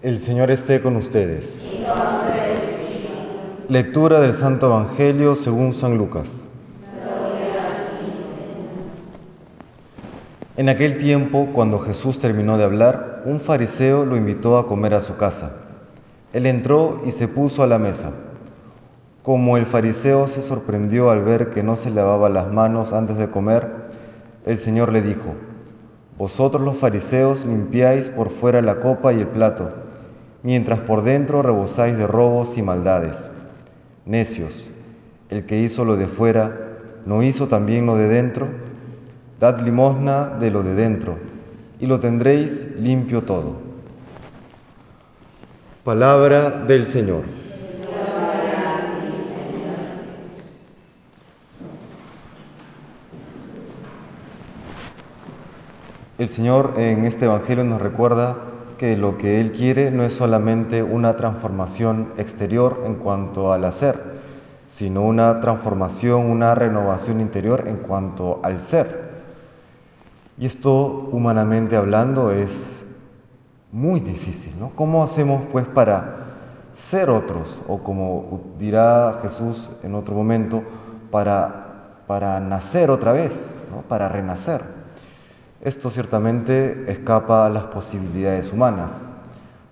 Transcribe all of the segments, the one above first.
El Señor esté con ustedes. Lectura del Santo Evangelio según San Lucas. En aquel tiempo, cuando Jesús terminó de hablar, un fariseo lo invitó a comer a su casa. Él entró y se puso a la mesa. Como el fariseo se sorprendió al ver que no se lavaba las manos antes de comer, el Señor le dijo, Vosotros los fariseos limpiáis por fuera la copa y el plato, mientras por dentro rebosáis de robos y maldades. Necios, el que hizo lo de fuera, ¿no hizo también lo de dentro? Dad limosna de lo de dentro, y lo tendréis limpio todo. Palabra del Señor. El Señor en este Evangelio nos recuerda que lo que Él quiere no es solamente una transformación exterior en cuanto al hacer, sino una transformación, una renovación interior en cuanto al ser. Y esto, humanamente hablando, es muy difícil, ¿no? ¿Cómo hacemos pues para ser otros? O como dirá Jesús en otro momento, para, para nacer otra vez, ¿no? para renacer. Esto ciertamente escapa a las posibilidades humanas.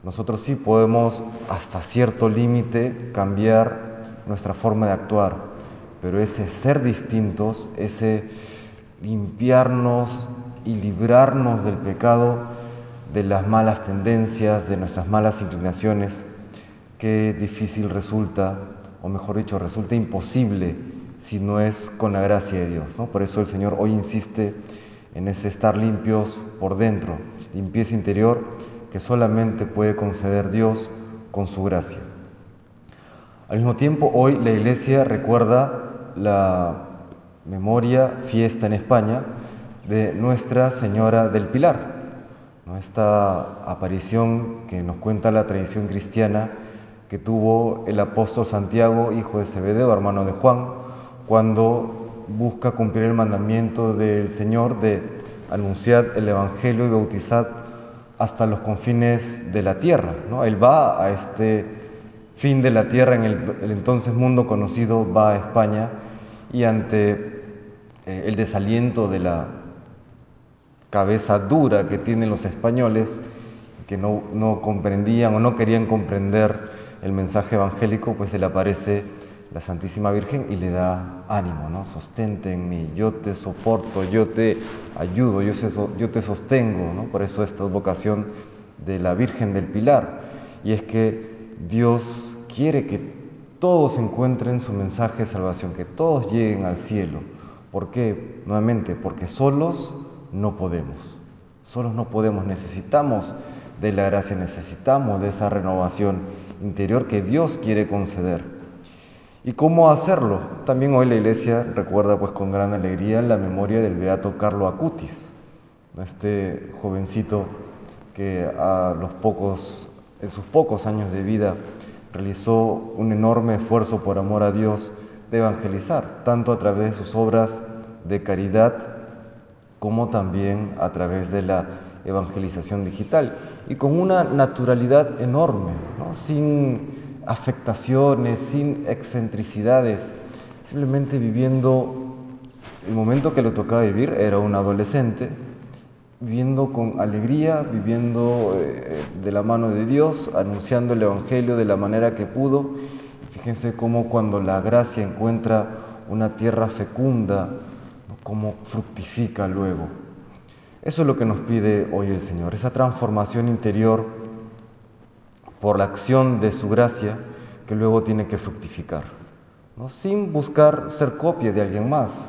Nosotros sí podemos hasta cierto límite cambiar nuestra forma de actuar, pero ese ser distintos, ese limpiarnos y librarnos del pecado, de las malas tendencias, de nuestras malas inclinaciones, qué difícil resulta, o mejor dicho, resulta imposible si no es con la gracia de Dios. ¿no? Por eso el Señor hoy insiste en ese estar limpios por dentro, limpieza interior que solamente puede conceder Dios con su gracia. Al mismo tiempo, hoy la Iglesia recuerda la memoria, fiesta en España, de Nuestra Señora del Pilar, esta aparición que nos cuenta la tradición cristiana que tuvo el apóstol Santiago, hijo de Zebedeo, hermano de Juan, cuando busca cumplir el mandamiento del Señor de anunciar el Evangelio y bautizar hasta los confines de la tierra. ¿no? Él va a este fin de la tierra, en el, entonces mundo conocido, va a España y ante eh, el desaliento de la cabeza dura que tienen los españoles, que no, no comprendían o no querían comprender el mensaje evangélico, pues se le aparece la Santísima Virgen y le da ánimo, ¿no? Sostente en mí, yo te soporto, yo te ayudo, yo, yo te sostengo, ¿no? Por eso esta vocación de la Virgen del Pilar. Y es que Dios quiere que todos encuentren su mensaje de salvación, que todos lleguen al cielo. ¿Por qué? Nuevamente, porque solos no podemos. Solos no podemos, necesitamos de la gracia, necesitamos de esa renovación interior que Dios quiere conceder. ¿Y cómo hacerlo? También hoy la iglesia recuerda pues con gran alegría la memoria del beato Carlo Acutis, este jovencito que a los pocos, en sus pocos años de vida realizó un enorme esfuerzo por amor a Dios de evangelizar, tanto a través de sus obras de caridad como también a través de la evangelización digital y con una naturalidad enorme, ¿no? sin afectaciones, sin excentricidades, simplemente viviendo el momento que le tocaba vivir, era un adolescente, viviendo con alegría, viviendo eh, de la mano de Dios, anunciando el Evangelio de la manera que pudo. Fíjense cómo cuando la gracia encuentra una tierra fecunda, cómo fructifica luego. Eso es lo que nos pide hoy el Señor, esa transformación interior por la acción de su gracia que luego tiene que fructificar, ¿no? sin buscar ser copia de alguien más,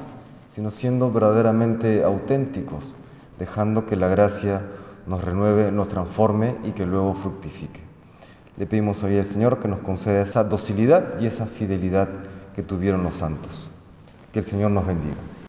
sino siendo verdaderamente auténticos, dejando que la gracia nos renueve, nos transforme y que luego fructifique. Le pedimos hoy al Señor que nos conceda esa docilidad y esa fidelidad que tuvieron los santos. Que el Señor nos bendiga.